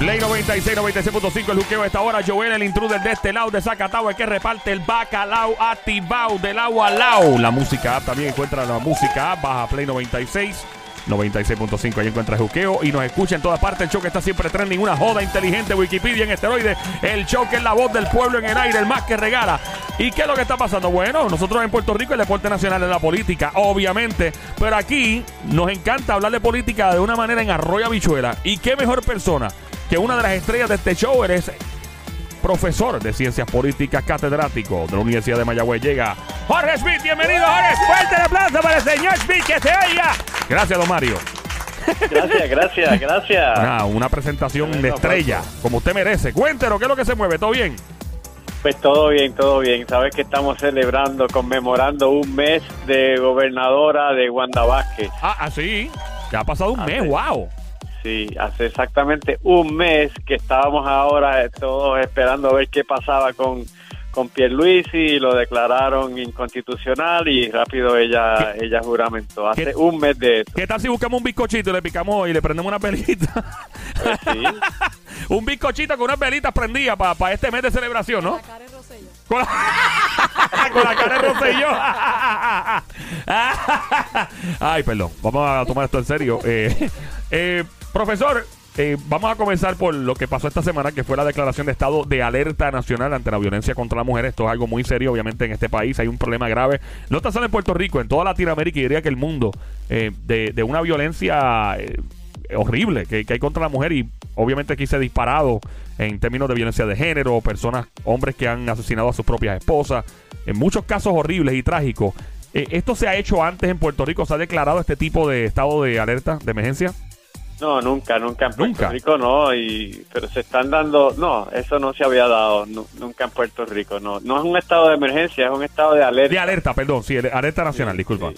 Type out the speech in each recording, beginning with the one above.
Play 96, 96.5, el juqueo esta hora. Joel, el intruder de este lado de Zacatau, el que reparte el bacalao activado del agua al. La música app también encuentra la música app, baja Play 96. 96.5, ahí encuentra el juqueo y nos escucha en todas partes. El show que está siempre trending, una joda inteligente, Wikipedia en esteroide. El show que es la voz del pueblo en el aire, el más que regala. ¿Y qué es lo que está pasando? Bueno, nosotros en Puerto Rico el deporte nacional es la política, obviamente. Pero aquí nos encanta hablar de política de una manera en arroyo habichuela. ¿Y qué mejor persona que una de las estrellas de este show eres profesor de ciencias políticas catedrático de la Universidad de Mayagüez. Llega Jorge Smith. Bienvenido, Jorge. Fuerte el aplauso para el señor Smith, que se oiga. Gracias, don Mario. Gracias, gracias, gracias. Una presentación de estrella, como usted merece. Cuéntenos, ¿qué es lo que se mueve? ¿Todo bien? Pues todo bien, todo bien. Sabes que estamos celebrando, conmemorando un mes de gobernadora de Wanda Vázquez. Ah, ah, sí. Ya ha pasado un Ah, mes, sí. wow. Sí, hace exactamente un mes que estábamos ahora eh, todos esperando a ver qué pasaba con, con Pierluisi y lo declararon inconstitucional y rápido ella ella juramentó. Hace ¿Qué- un mes de eso. ¿Qué tal si buscamos un bizcochito y le picamos y le prendemos una pelita? Pues sí. un bizcochito con unas velitas prendidas para este mes de celebración, ¿no? La cara de Rosselló. Con la, con la cara de Rosselló. Ay, perdón. Vamos a tomar esto en serio. Eh, eh, profesor, eh, vamos a comenzar por lo que pasó esta semana, que fue la declaración de estado de alerta nacional ante la violencia contra la mujer. Esto es algo muy serio, obviamente, en este país. Hay un problema grave. No tan solo en Puerto Rico, en toda Latinoamérica y diría que el mundo, eh, de, de una violencia eh, horrible que, que hay contra la mujer y obviamente aquí se ha disparado en términos de violencia de género, personas, hombres que han asesinado a sus propias esposas, en muchos casos horribles y trágicos. Eh, ¿Esto se ha hecho antes en Puerto Rico? ¿Se ha declarado este tipo de estado de alerta, de emergencia? No, nunca, nunca en Puerto Nunca. Rico no, y pero se están dando, no, eso no se había dado nu- nunca en Puerto Rico, no, no es un estado de emergencia, es un estado de alerta. De alerta, perdón, sí, alerta nacional, disculpa. Sí.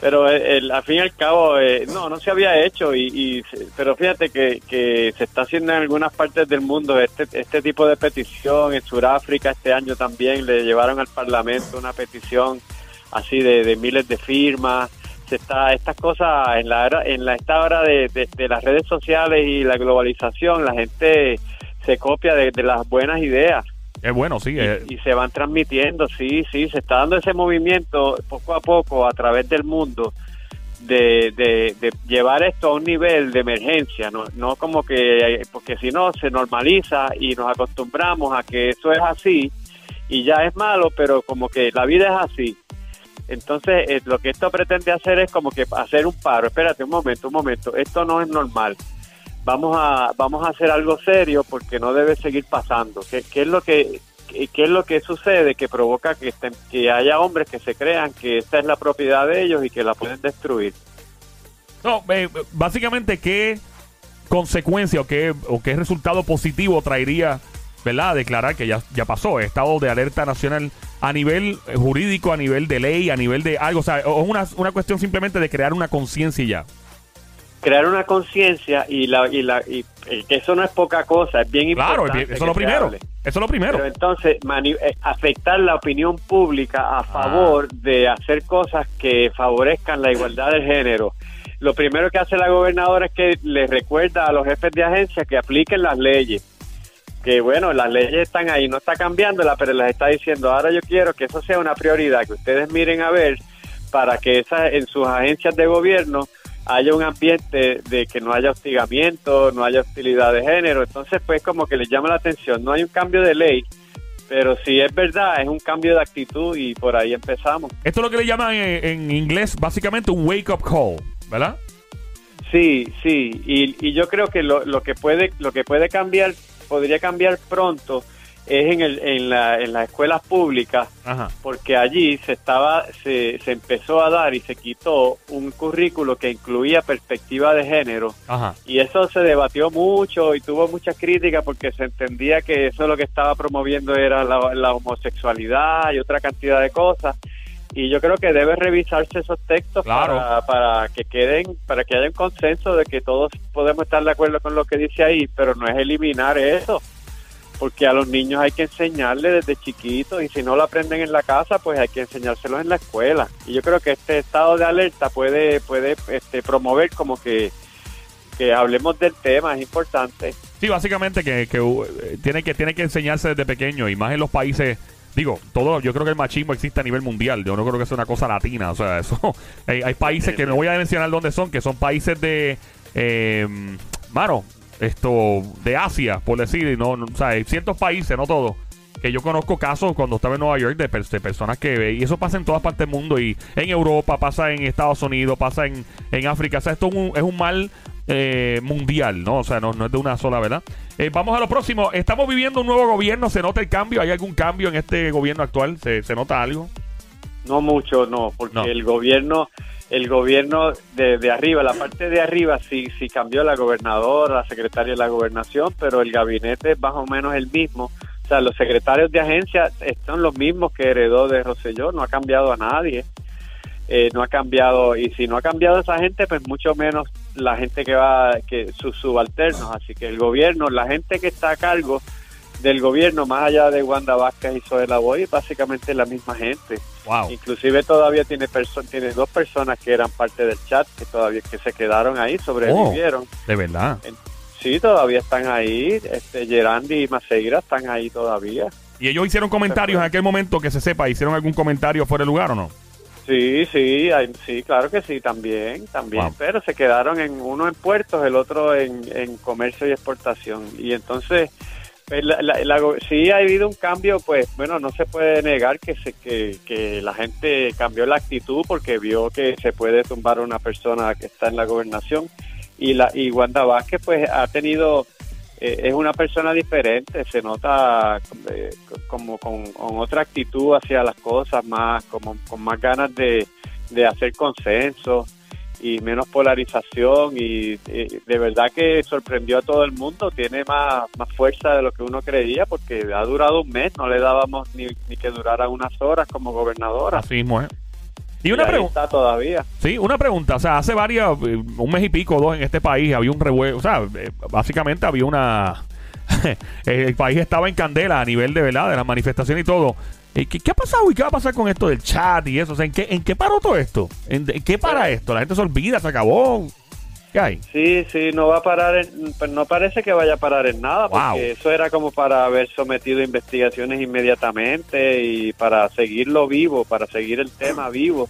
Pero el, el- al fin y al cabo, eh, no, no se había hecho, y, y pero fíjate que, que se está haciendo en algunas partes del mundo este, este tipo de petición. En Sudáfrica este año también le llevaron al Parlamento una petición así de, de miles de firmas. Se está, estas cosas en la era, en la esta hora de, de- de las redes sociales y la globalización, la gente se copia de, de las buenas ideas Es bueno, sí. y, eh, y se van transmitiendo, sí, sí, se está dando ese movimiento poco a poco a través del mundo de, de, de llevar esto a un nivel de emergencia, no, no como que, porque si no se normaliza y nos acostumbramos a que eso es así y ya es malo, pero como que la vida es así. Entonces, eh, lo que esto pretende hacer es como que hacer un paro. Espérate un momento, un momento. Esto no es normal. Vamos a vamos a hacer algo serio porque no debe seguir pasando. ¿Qué, es lo que qué es lo que sucede que provoca que estén, que haya hombres que se crean que esta es la propiedad de ellos y que la pueden destruir? no, eh, básicamente, ¿qué consecuencia o qué, o qué resultado positivo traería, ¿verdad? Declarar que ya, ya pasó, estado de alerta nacional a nivel eh, jurídico, a nivel de ley, a nivel de algo, o sea, es una, una cuestión simplemente de crear una conciencia y ya. Crear una conciencia y la y la y, eh, que eso no es poca cosa, es bien Claro, importante. eso es lo primero. hable. Eso es lo primero. Pero entonces eh, afectar la opinión pública a favor de hacer cosas que favorezcan la igualdad del género. Lo primero que hace la gobernadora es que le recuerda a los jefes de agencia que apliquen las leyes. Que bueno, las leyes están ahí, no está cambiándola, pero les está diciendo, ahora yo quiero que eso sea una prioridad, que ustedes miren a ver para que esa, en sus agencias de gobierno haya un ambiente de que no haya hostigamiento, no haya hostilidad de género. Entonces, pues como que les llama la atención. No hay un cambio de ley, pero si es verdad, es un cambio de actitud y por ahí empezamos. Esto es lo que le llaman en, en inglés básicamente un wake up call, ¿verdad? Sí, sí, y, y yo creo que lo, lo que puede lo que puede cambiar, podría cambiar pronto, es en, el, en, la, en las escuelas públicas, Ajá. porque allí se estaba se, se empezó a dar y se quitó un currículo que incluía perspectiva de género Ajá. y eso se debatió mucho y tuvo muchas críticas porque se entendía que eso lo que estaba promoviendo era la, la homosexualidad y otra cantidad de cosas y yo creo que debe revisarse esos textos Claro. para, para que queden para que haya un consenso de que todos podemos estar de acuerdo con lo que dice ahí pero no es eliminar eso porque a los niños hay que enseñarles desde chiquitos y si no lo aprenden en la casa pues hay que enseñárselos en la escuela y yo creo que este estado de alerta puede puede este, promover como que que hablemos del tema es importante Sí, básicamente que, que uh, tiene que tiene que enseñarse desde pequeño y más en los países digo, todo, yo creo que el machismo existe a nivel mundial. Yo no creo que sea una cosa latina. O sea, eso hay, países que no voy a mencionar dónde son, que son países de eh, mano, esto de Asia, por decir, no, no, o sea, hay ciertos países, no todos. Que yo conozco casos cuando estaba en Nueva York de, de personas que. Y eso pasa en todas partes del mundo. Y en Europa, pasa en Estados Unidos, pasa en, en África. O sea, esto es un, es un mal eh, mundial, ¿no? O sea, no, no es de una sola, ¿verdad? Eh, vamos a lo próximo. Estamos viviendo un nuevo gobierno. ¿Se nota el cambio? ¿Hay algún cambio en este gobierno actual? ¿Se, se nota algo? No mucho, no, porque No. el gobierno, el gobierno de, de arriba, la parte de arriba sí, sí cambió la gobernadora, la secretaria de la gobernación, pero el gabinete es más o menos el mismo. O sea, los secretarios de agencia son los mismos que heredó de Rosselló, no ha cambiado a nadie. Eh, no ha cambiado, y si no ha cambiado esa gente, pues mucho menos la gente que va, que sus subalternos. Así que el gobierno, la gente que está a cargo del gobierno, más allá de Wanda Vázquez y Zoela Boy, es básicamente la misma gente. Wow. Inclusive todavía tiene tiene dos personas que eran parte del chat que todavía que se quedaron ahí, sobrevivieron. De verdad. Sí, todavía están ahí. Este Gerandi y Maceira están ahí todavía. ¿Y ellos hicieron comentarios en aquel momento que se sepa? ¿Hicieron algún comentario fuera de lugar o no? Sí, sí, hay- sí, claro que sí, también, también. Wow. Pero se quedaron en uno en puertos, el otro en, en comercio y exportación. Y entonces, pues, la- la- sí ha habido un cambio, pues bueno, no se puede negar que, se, que, que la gente cambió la actitud porque vio que se puede tumbar a una persona que está en la gobernación. Y, la, y Wanda Vázquez, pues ha tenido eh, es una persona diferente, se nota eh, como con, otra actitud hacia las cosas, más como con más ganas de, de hacer consenso y menos polarización y, de verdad que sorprendió a todo el mundo, tiene más, más fuerza de lo que uno creía porque ha durado un mes, no le dábamos ni, ni que durara unas horas como gobernadora. Así mismo. Y una pregunta. todavía. Sí, una pregunta. O sea, hace varias, eh, un mes y pico, dos en este país, había un revuelo. O sea, eh, básicamente había una. el país estaba en candela a nivel de verdad, de las manifestaciones y todo. Eh, ¿Qué, qué ha pasado y qué va a pasar con esto del chat y eso? O sea, ¿en qué, en qué paró todo esto? ¿En, en qué para esto? ¿La gente se olvida? ¿Se acabó? ¿Qué hay? Sí, sí, no va a parar, en, pues no parece que vaya a parar en nada, Wow. porque eso era como para haber sometido investigaciones inmediatamente y para seguirlo vivo, para seguir el tema vivo.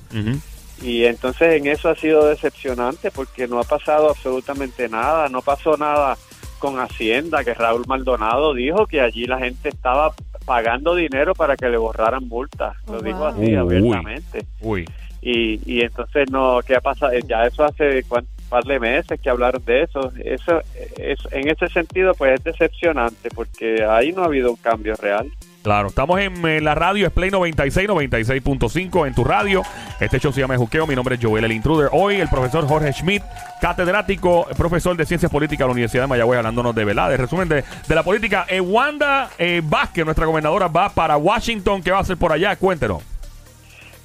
Y entonces en eso ha sido decepcionante porque no ha pasado absolutamente nada, no pasó nada con Hacienda, que Raúl Maldonado dijo que allí la gente estaba pagando dinero para que le borraran multas, lo Oh, dijo wow. así Uy. abiertamente Uy. y, y entonces no qué ha pasado ya eso hace un par de meses que hablaron de eso eso es en ese sentido pues es decepcionante porque ahí no ha habido un cambio real Claro, estamos en eh, la radio, es Play 96, 96.5 en tu radio. Este show se llama Juqueo, mi nombre es Joel el Intruder. Hoy el profesor Jorge Schmidt, catedrático, profesor de Ciencias Políticas de la Universidad de Mayagüez, hablándonos de verdad, de resumen de, de la política. Eh, Wanda eh, Vázquez, nuestra gobernadora, va para Washington. ¿Qué va a hacer por allá? Cuéntenos.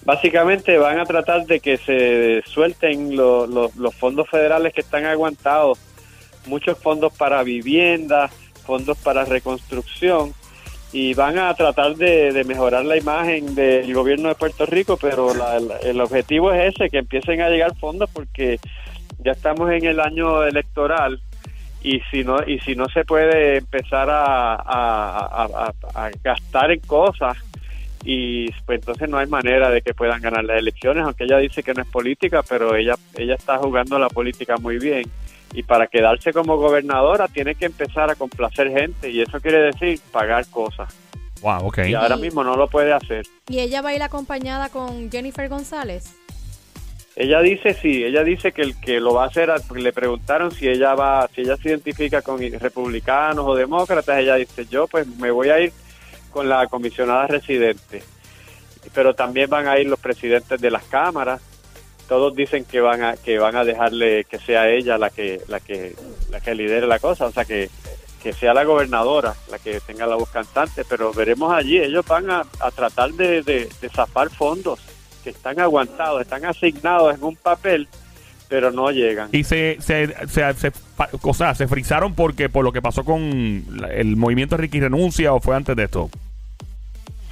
Básicamente van a tratar de que se suelten lo- lo- los fondos federales que están aguantados. Muchos fondos para vivienda fondos para reconstrucción. Y van a tratar de, mejorar la imagen del gobierno de Puerto Rico, pero la- el objetivo es ese, que empiecen a llegar fondos porque ya estamos en el año electoral y si no y si no se puede empezar a- a gastar en cosas y pues entonces no hay manera de que puedan ganar las elecciones, aunque ella dice que no es política, pero ella ella está jugando la política muy bien y para quedarse como gobernadora tiene que empezar a complacer gente y eso quiere decir pagar cosas Wow, ok. y ahora mismo no lo puede hacer. ¿Y ella va a ir acompañada con Jennifer González? Ella dice sí, ella dice que el que lo va a hacer, porque le preguntaron si ella va, si ella se identifica con republicanos o demócratas, ella dice yo pues me voy a ir con la comisionada residente, pero también van a ir los presidentes de las cámaras, todos dicen que van a que van a dejarle que sea ella la que la que la que lidere la cosa, o sea que que sea la gobernadora la que tenga la voz cantante, pero veremos allí, ellos van a, a tratar de, de, de zafar fondos que están aguantados, están asignados en un papel, pero no llegan. Y se, se, se, se- o sea, se frizaron porque por lo que pasó con el movimiento Ricky Renuncia o fue antes de esto.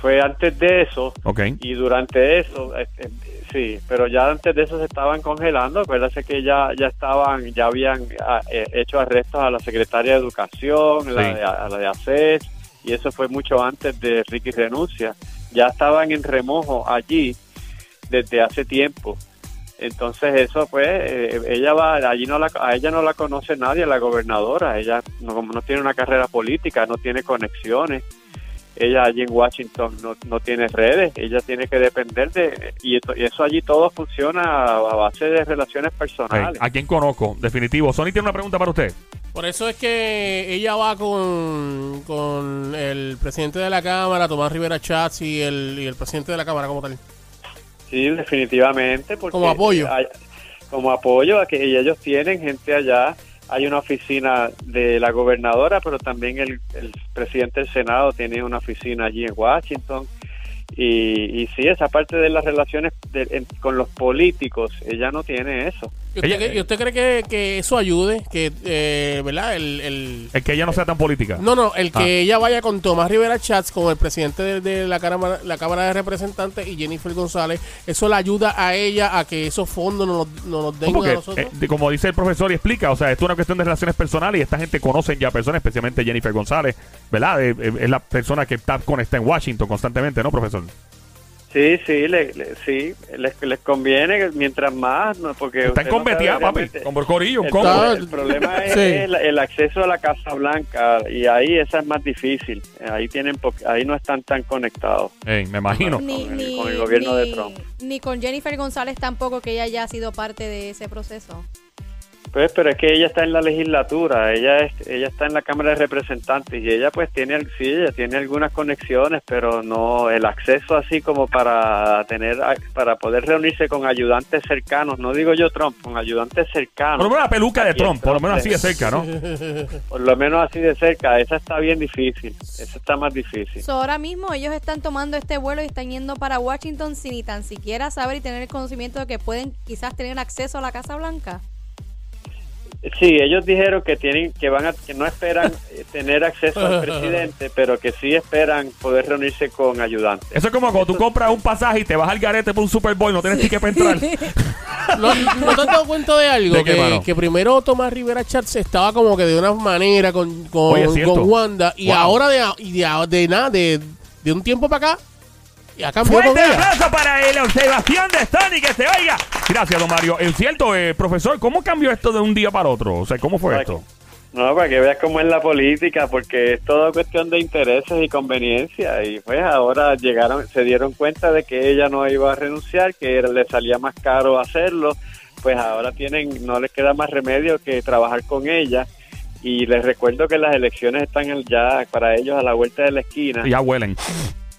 Fue antes de eso y durante eso, eh, eh, sí, pero ya antes de eso se estaban congelando. Acuérdate que ya ya estaban, ya habían ah, eh, hecho arrestos a la secretaria de Educación, la de- a la de ACES, y eso fue mucho antes de Ricky renuncia. Ya estaban en remojo allí desde hace tiempo. Entonces eso pues eh, ella va allí no la a ella no la conoce nadie la gobernadora ella no, como no tiene una carrera política no tiene conexiones ella allí en Washington no, no tiene redes ella tiene que depender de y, esto- y eso allí todo funciona a, a base de relaciones personales A quien conozco, definitivo. Sony tiene una pregunta para usted. Por eso es que ella va con, con el presidente de la Cámara, Tomás Rivera Chats, y el, y el presidente de la Cámara como tal. sí definitivamente porque Como apoyo. hay- como apoyo a que ellos tienen gente allá hay una oficina de la gobernadora pero también el, el presidente del senado tiene una oficina allí en Washington. Y, y sí esa parte de las relaciones de- con los políticos ella no tiene eso ¿Y usted, Ella- cree- y usted cree que, que eso ayude? Que, eh, ¿verdad? El, el- Es que ella no sea tan política. no, no, el que Ah. ella vaya con Tomás Rivera Chats, con el presidente de, de la, Cámara, la Cámara de Representantes y Jennifer González, eso le ayuda a ella a que esos fondos no nos, no nos den Porque, a nosotros. eh, como dice el profesor y explica, o sea, esto es una cuestión de relaciones personales y esta gente conocen ya personas, especialmente Jennifer González, ¿verdad? Eh, eh, es la persona que está conectada en Washington constantemente, ¿no, profesor? Sí sí le, le- sí les, les conviene que mientras más no porque Está en usted no papi, con Corillo, un El, el problema es Sí. el, el acceso a la Casa Blanca y ahí esa es más difícil. Ahí tienen po- ahí no están tan conectados. Me imagino. Ni, con el- ni, con el gobierno de Trump. ni con Jennifer González tampoco, que ella ya ha sido parte de ese proceso. Pues, pero es que ella está en la legislatura, ella es, ella está en la Cámara de Representantes y ella pues tiene, sí, ella tiene algunas conexiones, pero no el acceso así como para tener, para poder reunirse con ayudantes cercanos, no digo yo Trump, con ayudantes Por cercanos, lo menos la peluca de Trump, por lo menos así de cerca, ¿no? por lo menos así de cerca, esa está bien difícil, esa está más difícil. So, ahora mismo ellos están tomando este vuelo y están yendo para Washington sin ni tan siquiera saber y tener el conocimiento de que pueden quizás tener acceso a la Casa Blanca. Sí, ellos dijeron que tienen que van a que no esperan eh, tener acceso al presidente, pero que sí esperan poder reunirse con ayudantes. Eso es como cuando tú compras un pasaje y te vas al garete por un Super Bowl, no tienes ticket para entrar. ¿No, ¿no te has dado cuenta de algo? ¿De qué, mano? que, que primero Tomás Rivera Chats estaba como que de una manera con, con, Oye, con Wanda y Wow. ahora de, y de, de nada, de, de un tiempo para acá, cambió con Fuerte ella. aplauso para la observación de Sony, que se oiga. Gracias, don Mario. Es cierto, eh, profesor, ¿cómo cambió esto de un día para otro? O sea, ¿cómo fue Para esto? No, para que veas cómo es la política, porque es todo cuestión de intereses y conveniencia. Y pues ahora llegaron, se dieron cuenta de que ella no iba a renunciar, que era- le salía más caro hacerlo. Pues ahora tienen, no les queda más remedio que trabajar con ella. Y les recuerdo que las elecciones están ya para ellos a la vuelta de la esquina. Ya huelen.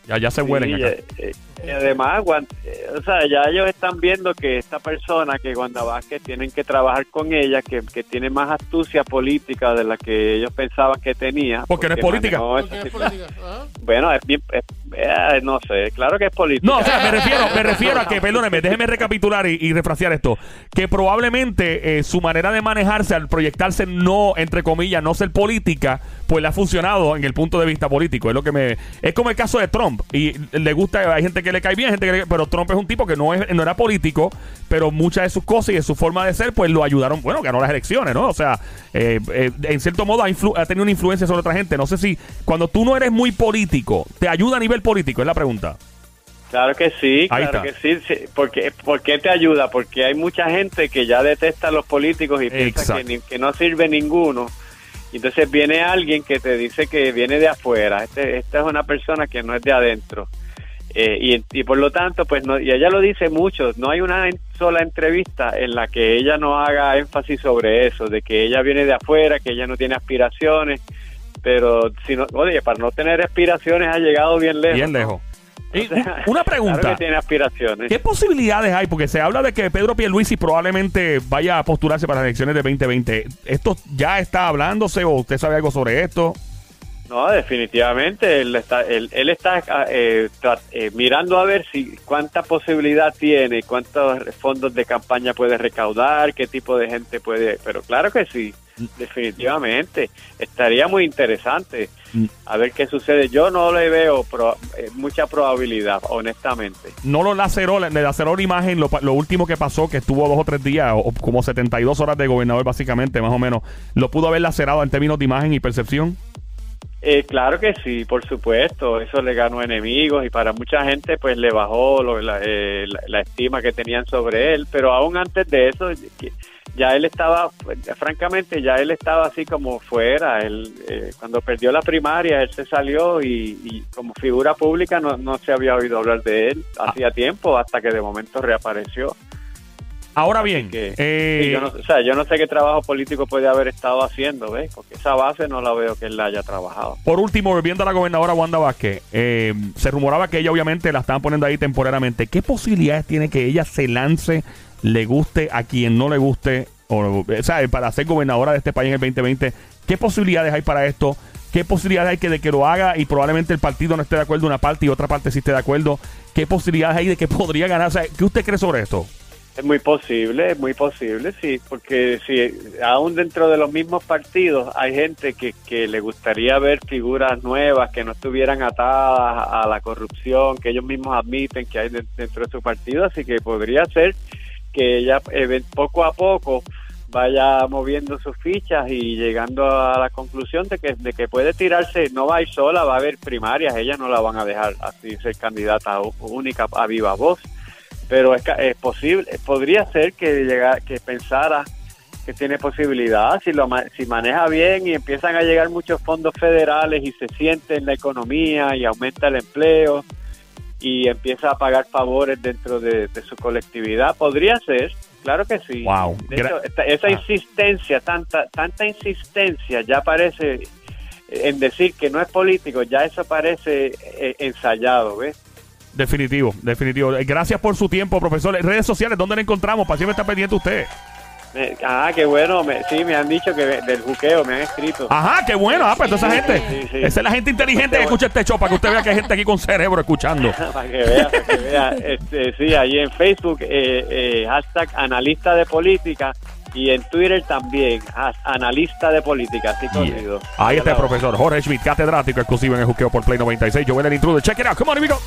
Ya, ya se huelen Sí, acá. eh, eh, y además, eh, o sea, ya ellos están viendo que esta persona, que Wanda Vázquez, tienen que trabajar con ella, que, que tiene más astucia política de la que ellos pensaban que tenía. Porque no es política. Porque es política, ¿ah? Bueno, es bien, es- eh, no sé, claro que es política. No, o sea, me refiero, me refiero a que, perdóneme, déjeme recapitular y, y refrasear esto. Que probablemente eh, su manera de manejarse al proyectarse no, entre comillas, no ser política, pues le ha funcionado en el punto de vista político. Es lo que me. Es como el caso de Trump. Y le gusta, hay gente que le cae bien, gente que le- pero Trump es un tipo que no es, no era político, pero muchas de sus cosas y de su forma de ser, pues lo ayudaron. Bueno, ganó las elecciones, ¿no? O sea, eh, eh, en cierto modo ha, influ- ha tenido una influencia sobre otra gente. No sé si cuando tú no eres muy político, ¿te ayuda a nivel político? Es la pregunta. Claro que sí, Ahí claro está. que sí. sí. Porque, ¿Por qué te ayuda? Porque hay mucha gente que ya detesta a los políticos y piensa que, ni- que no sirve ninguno. Y Entonces viene alguien que te dice que viene de afuera. Este, esta es una persona que no es de adentro. Eh, y, y por lo tanto, pues, no, y ella lo dice mucho, no hay una sola entrevista en la que ella no haga énfasis sobre eso, de que ella viene de afuera, que ella no tiene aspiraciones, pero si no, oye, para no tener aspiraciones ha llegado bien lejos. Bien lejos. Y una pregunta. Claro que tiene aspiraciones. ¿Qué posibilidades hay? Porque se habla de que Pedro Pierluisi probablemente vaya a postularse para las elecciones de 2020. ¿Esto ya está hablándose o usted sabe algo sobre esto? No, definitivamente él está, él, él está eh, tra- eh, mirando a ver si cuánta posibilidad tiene, cuántos fondos de campaña puede recaudar, qué tipo de gente puede, pero claro que sí. Definitivamente. Estaría muy interesante Mm. a ver qué sucede. Yo no le veo pro- eh, mucha probabilidad, honestamente. No lo laceró, le laceró la imagen, lo, lo último que pasó, que estuvo dos o tres días, o, como 72 horas de gobernador básicamente, más o menos, lo pudo haber lacerado en términos de imagen y percepción. Eh, claro que sí, por supuesto. Eso le ganó enemigos y para mucha gente pues le bajó lo- la, eh, la- la estima que tenían sobre él. Pero aún antes de eso, ya él estaba, francamente, ya él estaba así como fuera. Él, eh, cuando perdió la primaria, él se salió y, y como figura pública no, no se había oído hablar de él hacía tiempo hasta que de momento reapareció. Ahora bien, Que, eh, yo, no, o sea, yo no sé qué trabajo político puede haber estado haciendo, ¿ves? Porque esa base no la veo que él la haya trabajado. Por último, volviendo a la gobernadora Wanda Vázquez, eh, se rumoraba que ella obviamente la estaban poniendo ahí temporariamente. ¿Qué posibilidades tiene que ella se lance, le guste a quien no le guste, o, o sea, para ser gobernadora de este país en el 2020? ¿Qué posibilidades hay para esto? ¿Qué posibilidades hay que de que lo haga y probablemente el partido no esté de acuerdo una parte y otra parte sí esté de acuerdo? ¿Qué posibilidades hay de que podría ganar? O ¿Qué usted cree sobre esto? Es muy posible, es muy posible, sí, porque si aún dentro de los mismos partidos hay gente que, que le gustaría ver figuras nuevas que no estuvieran atadas a la corrupción, que ellos mismos admiten que hay de- dentro de su partido, así que podría ser que ella eh, poco a poco vaya moviendo sus fichas y llegando a la conclusión de que, de que puede tirarse, no va a ir sola, va a haber primarias, ella no la van a dejar así ser candidata única a viva voz. Pero es, es posible, podría ser que llega, que pensara que tiene posibilidad si lo si maneja bien y empiezan a llegar muchos fondos federales y se siente en la economía y aumenta el empleo y empieza a pagar favores dentro de, de su colectividad, podría ser, claro que sí. Wow. De Gra- hecho, esta- esa Ah. insistencia, tanta tanta insistencia ya parece en decir que no es político, ya eso parece eh, ensayado, ¿ves? Definitivo, definitivo. Eh, Gracias por su tiempo, profesor. Redes sociales, ¿dónde le encontramos? Para siempre estar pendiente usted. Me- ah, qué bueno. Me, sí, me han dicho que del juqueo me han escrito. Ajá, qué bueno. Ah, pues toda esa gente. Sí, sí. Esa es la gente inteligente que escucha este show para que usted vea que hay gente aquí con cerebro escuchando. para que vea, para que vea. Este, sí, ahí en Facebook, eh, eh, hashtag analista de política y en Twitter también, analista de política, así corrido. Ahí está el profesor Jorge Schmidt, catedrático exclusivo en el juqueo por Play 96. Yo voy el intruder. Check it out. Come on, amigo.